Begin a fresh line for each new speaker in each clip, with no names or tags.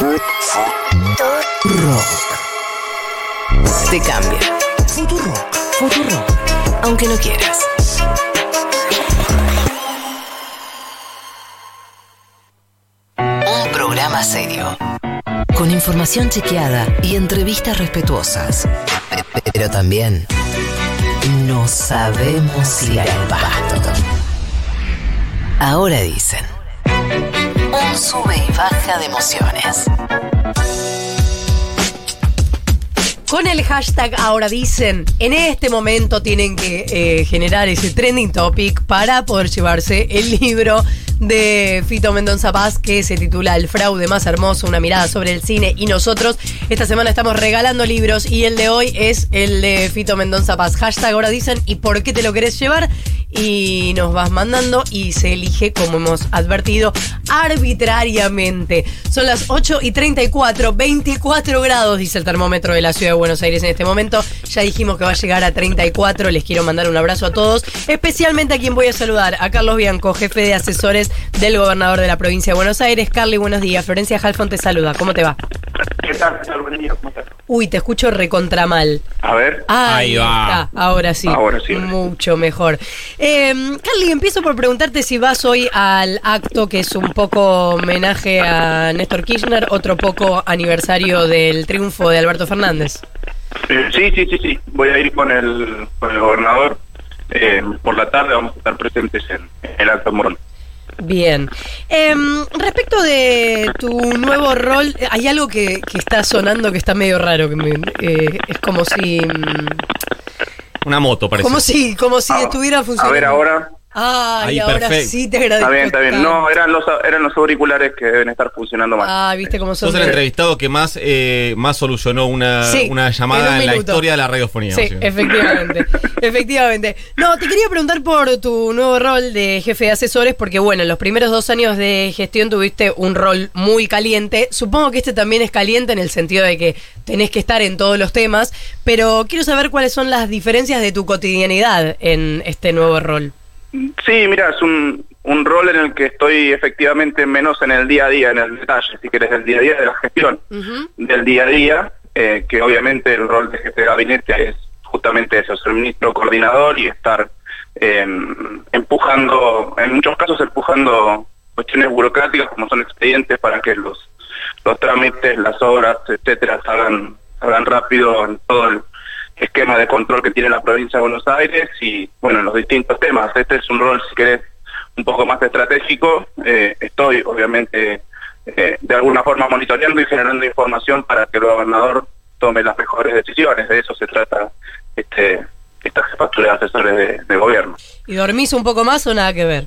Rock. Te cambia. Futurock. Futurock. Aunque no quieras. Un programa serio. Con información chequeada y entrevistas respetuosas. Pero también no sabemos ir al pasto. Ahora dicen. Un sube y baja de emociones.
Con el hashtag ahora dicen, en este momento tienen que eh, generar ese trending topic para poder llevarse el libro de Fito Mendonza Paz que se titula El fraude más hermoso, una mirada sobre el cine y nosotros esta semana estamos regalando libros y el de hoy es el de Fito Mendonza Paz. Hashtag ahora dicen y por qué te lo querés llevar y nos vas mandando y se elige como hemos advertido arbitrariamente. Son las 8 y 34, 24 grados dice el termómetro de la ciudad de Buenos Aires en este momento. Ya dijimos que va a llegar a 34, les quiero mandar un abrazo a todos, especialmente a quien voy a saludar, a Carlos Bianco, jefe de asesores del gobernador de la provincia de Buenos Aires. Carly, buenos días. Florencia Halfon te saluda. ¿Cómo te va?
¿Qué tal? ¿Qué tal? Buen día, ¿cómo estás?
Uy, te escucho recontra mal.
A ver.
Ahí,
Ahí va.
está, ahora sí.
Ahora sí.
Mucho mejor. Eh, Carly, empiezo por preguntarte si vas hoy al acto que es un poco homenaje a Néstor Kirchner, otro poco aniversario del triunfo de Alberto Fernández.
Eh, sí, sí, sí, sí. Voy a ir con el, con el gobernador. Eh, por la tarde vamos a estar presentes en, en el acto Morón.
Bien. Em, respecto de tu nuevo rol, eh, hay algo que, que está sonando que está medio raro, que me- eh, es como si... mm,
Una moto, parece.
Como si, como si
Ah,
estuviera
A
funcionando.
ver ahora.
Ay,
Ahí,
ahora
perfecto.
sí te agradezco.
Está bien, está bien. No, eran los, eran los auriculares que deben estar funcionando mal.
Ah, viste cómo son.
Sos el entrevistado que más, eh, más solucionó una,
Sí,
una
en
llamada
un
en, la historia de la radiofonía.
Sí,
o sea.
efectivamente, efectivamente. No, te quería preguntar por tu nuevo rol de jefe de asesores, porque bueno, en los primeros dos años de gestión tuviste un rol muy caliente. Supongo que este también es caliente en el sentido de que tenés que estar en todos los temas, pero quiero saber cuáles son las diferencias de tu cotidianidad en este nuevo rol.
Sí, mira, es un, un rol en el que estoy efectivamente menos en el día a día, en el detalle, si querés, del día a día de la gestión. Del día a día, eh, que obviamente el rol de jefe de gabinete es justamente eso, ser ministro coordinador y estar eh, empujando, en muchos casos empujando cuestiones burocráticas como son expedientes para que los, los trámites, las obras, etcétera, salgan, salgan rápido en todo el esquema de control que tiene la provincia de Buenos Aires y bueno, en los distintos temas. Este es un rol, si querés, un poco más estratégico. Eh, estoy obviamente eh, de alguna forma monitoreando y generando información para que el gobernador tome las mejores decisiones. De eso se trata este, esta jefatura de asesores de, de gobierno.
¿Y dormís un poco más o nada que ver?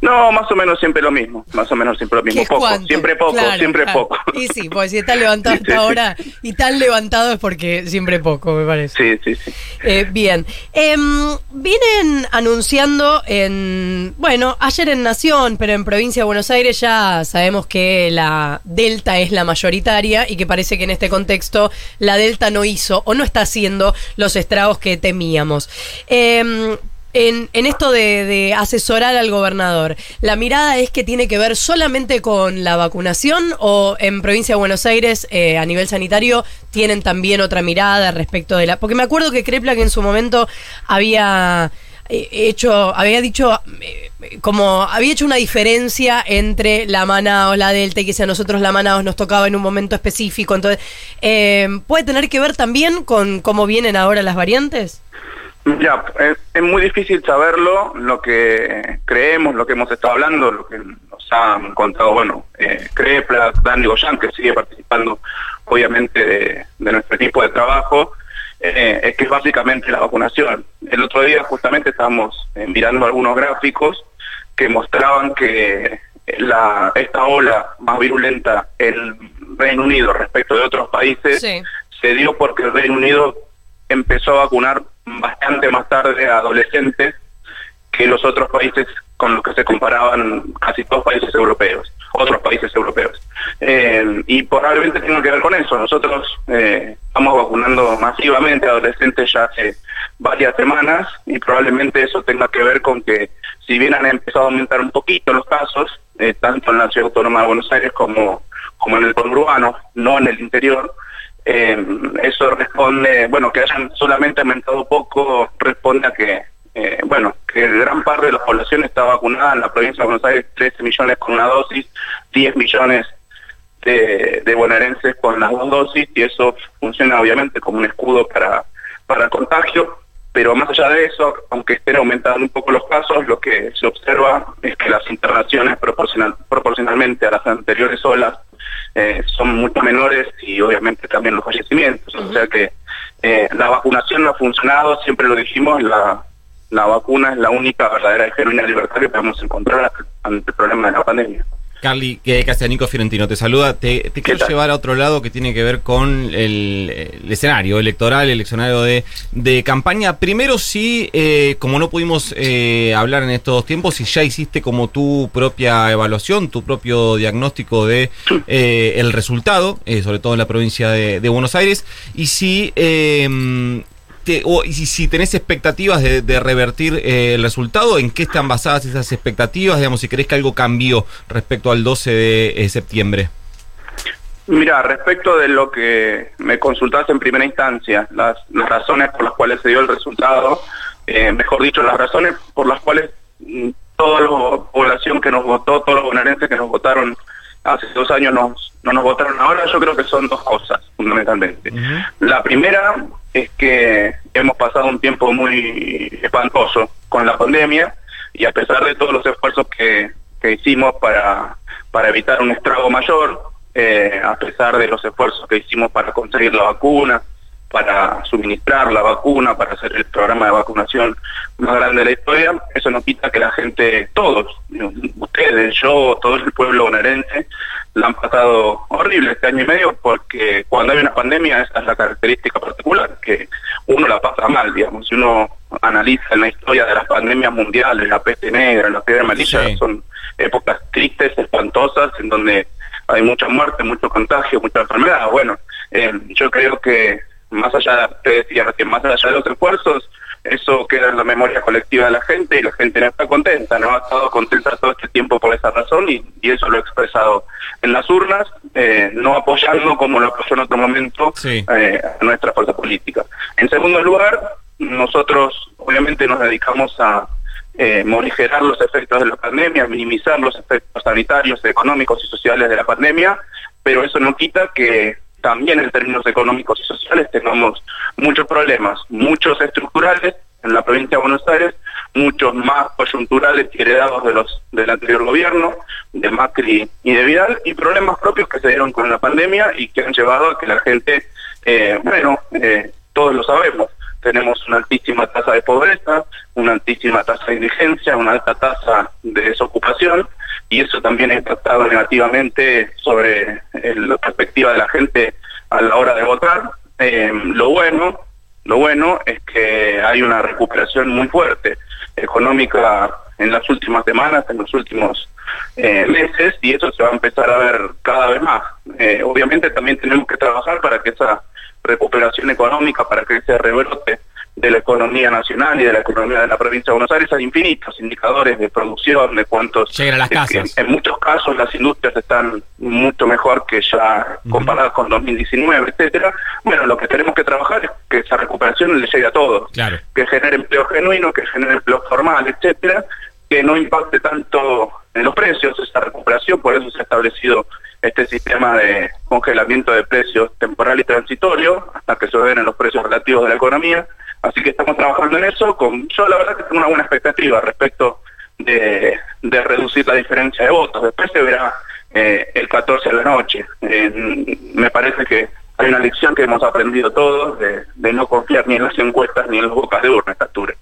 No, más o menos siempre lo mismo, más o menos siempre lo
¿Qué
mismo. Poco,
cuánto?
siempre poco,
Claro,
siempre
claro.
poco.
Y sí, pues si estás levantado
Sí,
hasta
sí,
ahora y tan levantado es porque siempre poco, me parece.
Sí, sí, sí.
Eh, bien. Em, vienen anunciando en. Bueno, ayer en Nación, pero en Provincia de Buenos Aires ya sabemos que la Delta es la mayoritaria y que parece que en este contexto la Delta no hizo o no está haciendo los estragos que temíamos. Em, en, en esto de, de asesorar al gobernador, ¿la mirada es que tiene que ver solamente con la vacunación o en provincia de Buenos Aires eh, a nivel sanitario tienen también otra mirada respecto de la... Porque me acuerdo que Kreplak en su momento había eh, hecho, había dicho, eh, como había hecho una diferencia entre la Manaos, la Delta y que si a nosotros la Manaos nos tocaba en un momento específico. Entonces, eh, ¿puede tener que ver también con cómo vienen ahora las variantes?
Ya, es, es muy difícil saberlo, lo que creemos, lo que hemos estado hablando, lo que nos han contado, bueno, eh, Crepla, Dani Goyan, que sigue participando obviamente de, de nuestro equipo de trabajo, eh, es que es básicamente la vacunación. El otro día justamente estábamos eh, mirando algunos gráficos que mostraban que la, esta ola más virulenta en Reino Unido respecto de otros países
Sí.
se dio porque el Reino Unido empezó a vacunar bastante más tarde a adolescentes que los otros países con los que se comparaban casi todos países europeos, otros países europeos. Eh, y probablemente tenga que ver con eso. Nosotros eh, estamos vacunando masivamente a adolescentes ya hace varias semanas y probablemente eso tenga que ver con que si bien han empezado a aumentar un poquito los casos, eh, tanto en la Ciudad Autónoma de Buenos Aires como, como en el conurbano, no en el interior. Eh, eso responde, bueno, que hayan solamente aumentado poco, responde a que, eh, bueno, que gran parte de la población está vacunada. En la provincia de Buenos Aires, 13 millones con una dosis, 10 millones de, de bonaerenses con las dos dosis, y eso funciona obviamente como un escudo para, para contagio, pero más allá de eso, aunque estén aumentando un poco los casos, lo que se observa es que las internaciones proporcional, proporcionalmente a las anteriores olas eh, son mucho menores y obviamente también los fallecimientos. O sea que eh, la vacunación no ha funcionado, siempre lo dijimos, la, la vacuna es la única verdadera y genuina libertad que podemos encontrar ante el problema de la pandemia.
Carly, que Castellanico Fiorentino te saluda. Te, te quiero
tal?
llevar a otro lado que tiene que ver con el, el escenario electoral, el escenario de, de campaña. Primero, sí, eh, como no pudimos eh, hablar en estos tiempos, si ya hiciste como tu propia evaluación, tu propio diagnóstico de eh, el resultado, eh, sobre todo en la provincia de, de Buenos Aires, y si eh, o- y si, tenés expectativas de, de revertir eh, el resultado, ¿en qué están basadas esas expectativas? Digamos, si crees que algo cambió respecto al 12 de eh, septiembre.
Mira, respecto de lo que me consultaste en primera instancia, las, las razones por las cuales se dio el resultado, eh, mejor dicho, las razones por las cuales mm, toda la población que nos votó, todos los bonaerenses que nos votaron hace dos años nos, no nos votaron ahora, yo creo que son dos cosas, fundamentalmente. La primera es que hemos pasado un tiempo muy espantoso con la pandemia y a pesar de todos los esfuerzos que, que hicimos para, para evitar un estrago mayor, eh, a pesar de los esfuerzos que hicimos para conseguir la vacuna, para suministrar la vacuna, para hacer el programa de vacunación más grande de la historia, eso no quita que la gente, todos, ustedes, yo, todo el pueblo bonaerense, la han pasado horrible este año y medio porque cuando hay una pandemia esa es la característica particular, que uno la pasa mal, digamos, si uno analiza en la historia de las pandemias mundiales, la peste negra, la fiebre amarilla,
Sí.
son épocas tristes, espantosas, en donde hay mucha muerte, mucho contagio, mucha enfermedad. Bueno, eh, yo creo que más allá, te decía más allá de los esfuerzos, eso queda en la memoria colectiva de la gente y la gente no está contenta, no ha estado contenta todo este tiempo por esa razón y, y eso lo he expresado en las urnas, eh, no apoyando como lo apoyó en otro momento
Sí.
eh, a nuestra fuerza política. En segundo lugar, nosotros obviamente nos dedicamos a eh, morigerar los efectos de la pandemia, minimizar los efectos sanitarios, económicos y sociales de la pandemia, pero eso no quita que también en términos económicos y sociales tengamos muchos problemas, muchos estructurales en la provincia de Buenos Aires, muchos más coyunturales y heredados de los del anterior gobierno, de Macri y de Vidal, y problemas propios que se dieron con la pandemia y que han llevado a que la gente, eh, bueno, eh, todos lo sabemos, tenemos una altísima tasa de pobreza, una altísima tasa de indigencia, una alta tasa de desocupación, y eso también ha impactado negativamente sobre la perspectiva de la gente a la hora de votar. Eh, lo bueno, lo bueno es que hay una recuperación muy fuerte económica en las últimas semanas, en los últimos eh, meses, y eso se va a empezar a ver cada vez más. Eh, obviamente también tenemos que trabajar para que esa recuperación económica, para que ese rebrote de la economía nacional y de la economía de la provincia de Buenos Aires hay infinitos indicadores de producción, de cuántos...
Llegan a las casas.
en muchos casos las industrias están mucho mejor que ya comparadas con 2019, etcétera. Bueno, lo que tenemos que trabajar es que esa recuperación le llegue a todos.
Claro.
Que genere empleo genuino, que genere empleo formal, etcétera, que no impacte tanto en los precios esa recuperación, por eso se ha establecido este sistema de congelamiento de precios temporal y transitorio hasta que se ordenen los precios relativos de la economía. Así que estamos trabajando en eso. Con, yo la verdad que tengo una buena expectativa respecto de, reducir la diferencia de votos. Después se verá eh, el 14 de la noche. Me parece que hay una lección que hemos aprendido todos de, no confiar ni en las encuestas ni en las bocas de urna esta altura.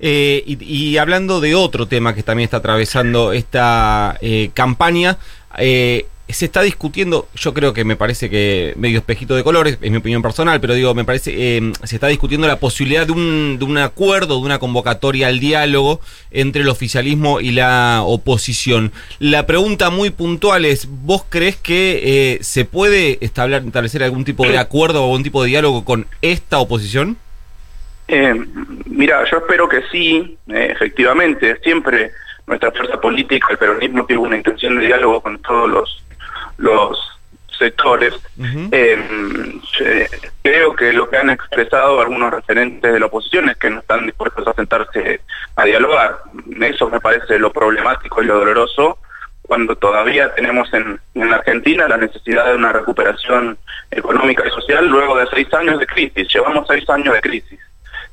Eh, y, y hablando de otro tema que también está atravesando esta eh, campaña, se está discutiendo, yo creo que me parece que medio espejito de colores, es mi opinión personal, pero digo, me parece, eh, se está discutiendo la posibilidad de un, de un acuerdo, de una convocatoria al diálogo entre el oficialismo y la oposición. La pregunta muy puntual es, ¿vos crees que eh, se puede establecer, algún tipo de acuerdo o algún tipo de diálogo con esta oposición?
Eh, mira, yo espero que sí, eh, efectivamente, siempre nuestra fuerza política, el peronismo, tiene una intención de diálogo con todos los, los sectores. Eh, creo que lo que han expresado algunos referentes de la oposición es que no están dispuestos a sentarse a dialogar. Eso me parece lo problemático y lo doloroso cuando todavía tenemos en, en Argentina la necesidad de una recuperación económica y social luego de seis años de crisis. Llevamos seis años de crisis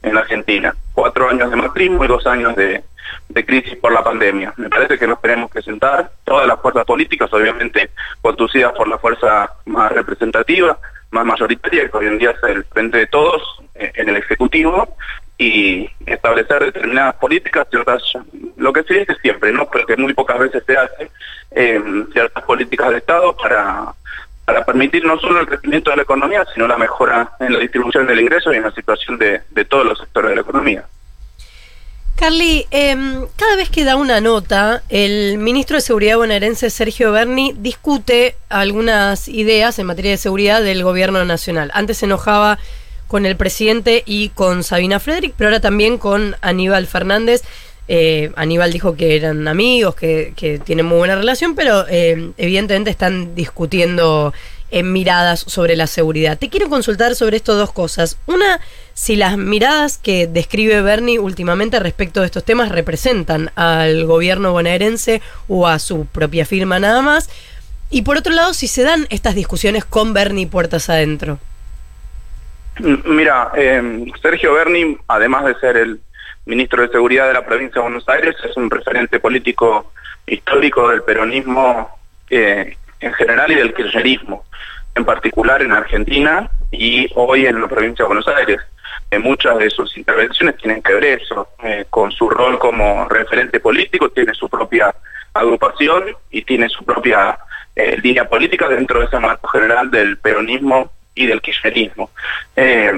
en Argentina, cuatro años de macrismo y dos años de, de crisis por la pandemia. Me parece que nos tenemos que sentar todas las fuerzas políticas, obviamente conducidas por la fuerza más representativa, más mayoritaria, que hoy en día es el frente de todos eh, en el Ejecutivo, y establecer determinadas políticas, ciertas, lo que se dice siempre, ¿no? Porque muy pocas veces se hace, eh, ciertas políticas de Estado para, para permitir no solo el crecimiento de la economía, sino la mejora en la distribución del ingreso y en la situación de todos los sectores de la economía.
Carly, eh, cada vez que da una nota, el ministro de Seguridad bonaerense Sergio Berni discute algunas ideas en materia de seguridad del gobierno nacional. Antes se enojaba con el presidente y con Sabina Frederick, pero ahora también con Aníbal Fernández. Eh, Aníbal dijo que eran amigos, que, que tienen muy buena relación, pero eh, evidentemente están discutiendo en miradas sobre la seguridad. Te quiero consultar sobre estas dos cosas. Una, si las miradas que describe Bernie últimamente respecto de estos temas representan al gobierno bonaerense o a su propia firma nada más. Y por otro lado, si se dan estas discusiones con Bernie puertas adentro.
Mira, eh, Sergio Berni, además de ser el ministro de Seguridad de la provincia de Buenos Aires, es un referente político histórico del peronismo eh, en general y del kirchnerismo, en particular en Argentina y hoy en la provincia de Buenos Aires. Eh, muchas de sus intervenciones tienen que ver eso, eh, con su rol como referente político, tiene su propia agrupación y tiene su propia eh, línea política dentro de ese marco general del peronismo y del kirchnerismo. Eh,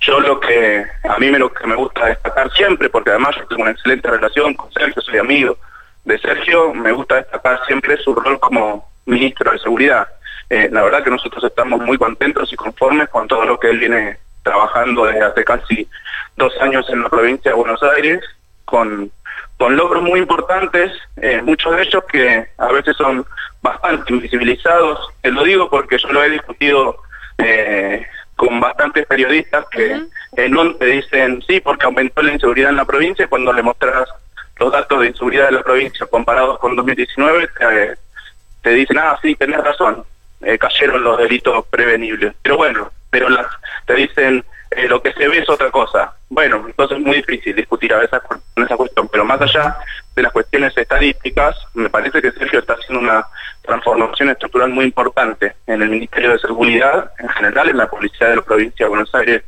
yo lo que a mí me lo que me gusta destacar siempre, porque además yo tengo una excelente relación con Sergio, soy amigo de Sergio, me gusta destacar siempre su rol como ministro de Seguridad. Eh, la verdad que nosotros estamos muy contentos y conformes con todo lo que él viene trabajando desde hace casi dos años en la provincia de Buenos Aires, con, con logros muy importantes, eh, muchos de ellos que a veces son bastante invisibilizados. Te lo digo porque yo lo he discutido eh, con bastantes periodistas que eh, no te dicen sí porque aumentó la inseguridad en la provincia cuando le mostras los datos de inseguridad de la provincia comparados con 2019 te, te dicen ah sí tenés razón eh, cayeron los delitos prevenibles pero bueno pero las te dicen eh, lo que se ve es otra cosa. Bueno, entonces es muy difícil discutir a veces con esa cuestión, pero más allá de las cuestiones estadísticas, me parece que Sergio está haciendo una transformación estructural muy importante en el Ministerio de Seguridad, en general en la Policía de la Provincia de Buenos Aires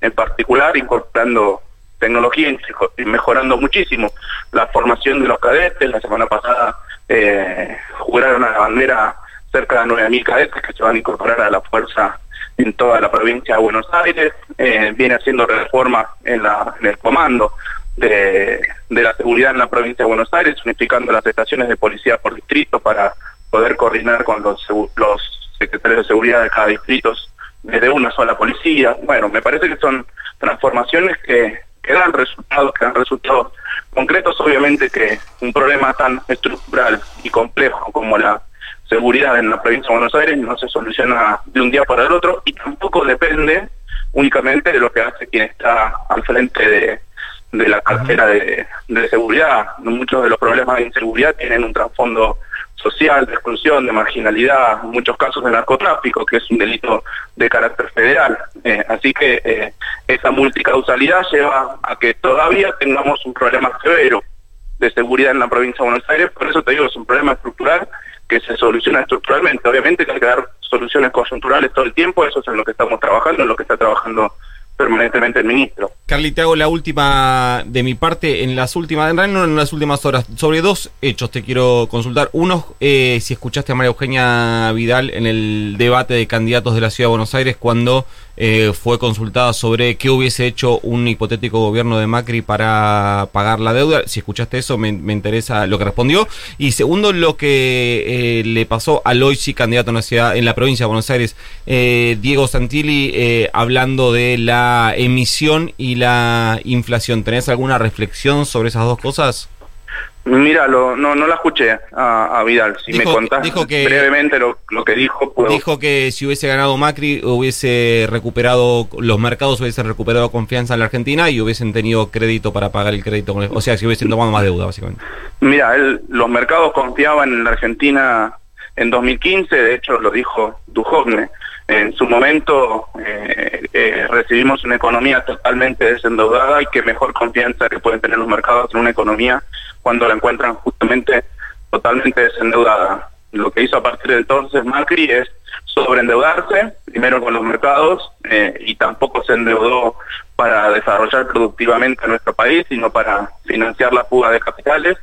en particular, incorporando tecnología y mejorando muchísimo la formación de los cadetes. La semana pasada eh, juraron a la bandera cerca de 9.000 cadetes que se van a incorporar a la fuerza en toda la provincia de Buenos Aires, eh, viene haciendo reformas en, el comando de, de, la seguridad en la provincia de Buenos Aires, unificando las estaciones de policía por distrito para poder coordinar con los, los secretarios de seguridad de cada distrito desde una sola policía. Bueno, me parece que son transformaciones que, que dan resultados, que dan resultados concretos, obviamente que un problema tan estructural y complejo como la seguridad en la provincia de Buenos Aires no se soluciona de un día para el otro y tampoco depende únicamente de lo que hace quien está al frente de, la cartera de, seguridad. Muchos de los problemas de inseguridad tienen un trasfondo social, de exclusión, de marginalidad, muchos casos de narcotráfico, que es un delito de carácter federal. Eh, así que eh, esa multicausalidad lleva a que todavía tengamos un problema severo de seguridad en la provincia de Buenos Aires, por eso te digo, es un problema estructural que se soluciona estructuralmente. Obviamente que hay que dar soluciones coyunturales todo el tiempo, eso es en lo que estamos trabajando, en lo que está trabajando permanentemente el ministro.
Carly, te hago la última de mi parte, en las últimas, en realidad no en las últimas horas, sobre dos hechos te quiero consultar. Uno, eh, si escuchaste a María Eugenia Vidal en el debate de candidatos de la Ciudad de Buenos Aires cuando eh, fue consultada sobre qué hubiese hecho un hipotético gobierno de Macri para pagar la deuda. Si escuchaste eso, me, me interesa lo que respondió. Y segundo, lo que eh, le pasó al hoy sí candidato en la ciudad, en la provincia de Buenos Aires, eh, Diego Santilli, eh, hablando de la emisión y la inflación. ¿Tenés alguna reflexión sobre esas dos cosas?
Mira, lo, no, no la escuché a, Vidal. Si me contás brevemente lo, que dijo,
Dijo que si hubiese ganado Macri, hubiese recuperado, los mercados hubiesen recuperado confianza en la Argentina y hubiesen tenido crédito para pagar el crédito. O sea, si hubiesen tomado más deuda, básicamente.
Mira, los mercados confiaban en la Argentina en 2015, de hecho lo dijo Duhovne. En su momento eh, eh, recibimos una economía totalmente desendeudada y que mejor confianza que pueden tener los mercados en una economía cuando la encuentran justamente totalmente desendeudada. Lo que hizo a partir de entonces Macri es sobreendeudarse, primero con los mercados, eh, y tampoco se endeudó para desarrollar productivamente nuestro país, sino para financiar la fuga de capitales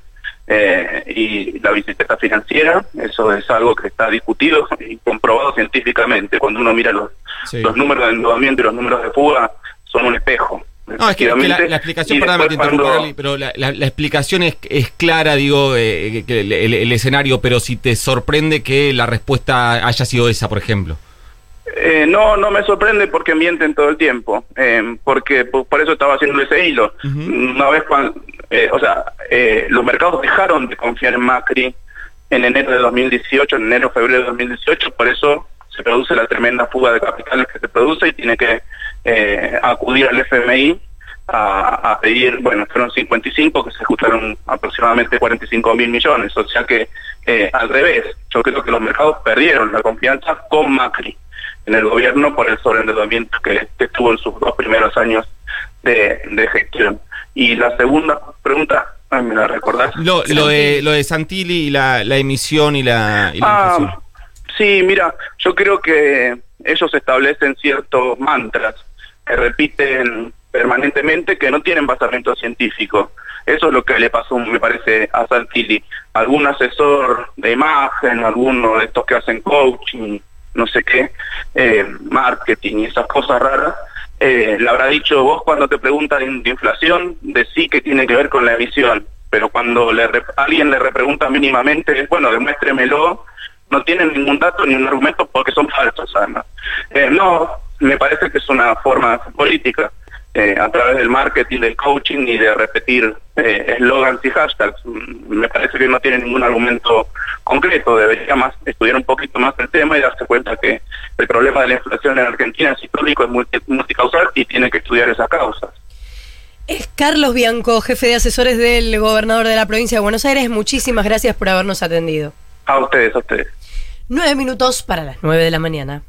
eh, y la bicicleta financiera. Eso es algo que está discutido y comprobado científicamente. Cuando uno mira los, los números de endeudamiento y los números de fuga, son un espejo.
No, es que, la, explicación, pero la, explicación es, es, clara, digo, eh, el, escenario, pero si te sorprende que la respuesta haya sido esa, por ejemplo.
Eh, no, no me sorprende porque mienten todo el tiempo, eh, porque por, eso estaba haciendo ese hilo. Una vez cuando, o sea, los mercados dejaron de confiar en Macri en enero de 2018, en enero, febrero de 2018, por eso se produce la tremenda fuga de capitales que se produce y tiene que eh, acudir al FMI a, pedir, bueno, fueron 55 que se ajustaron aproximadamente 45 mil millones, o sea que eh, al revés, yo creo que los mercados perdieron la confianza con Macri en el gobierno por el sobreendeudamiento que, que tuvo en sus dos primeros años de, gestión. Y la segunda pregunta, ¿me la recordás?
Lo, lo, de, lo de Santilli y la, emisión y la, y
ah, Sí, mira, yo creo que ellos establecen ciertos mantras que repiten permanentemente que no tienen basamento científico. Eso es lo que le pasó, me parece, a Santilli. Algún asesor de imagen, alguno de estos que hacen coaching, no sé qué, eh, marketing y esas cosas raras, eh, le habrá dicho vos cuando te preguntan de inflación, sí que tiene que ver con la emisión, pero cuando le alguien le repregunta mínimamente, bueno, demuéstremelo, no tienen ningún dato ni un argumento porque son falsos además. Eh, no, me parece que es una forma política eh, a través del marketing, del coaching y de repetir eh, eslogans y hashtags. Mm, me parece que no tiene ningún argumento concreto, debería más estudiar un poquito más el tema y darse cuenta que el problema de la inflación en Argentina es histórico, es multicausal y tiene que estudiar esas causas.
Es Carlos Bianco, jefe de asesores del gobernador de la provincia de Buenos Aires. Muchísimas gracias por habernos atendido.
A ustedes, a ustedes.
Nueve minutos para las nueve de la mañana.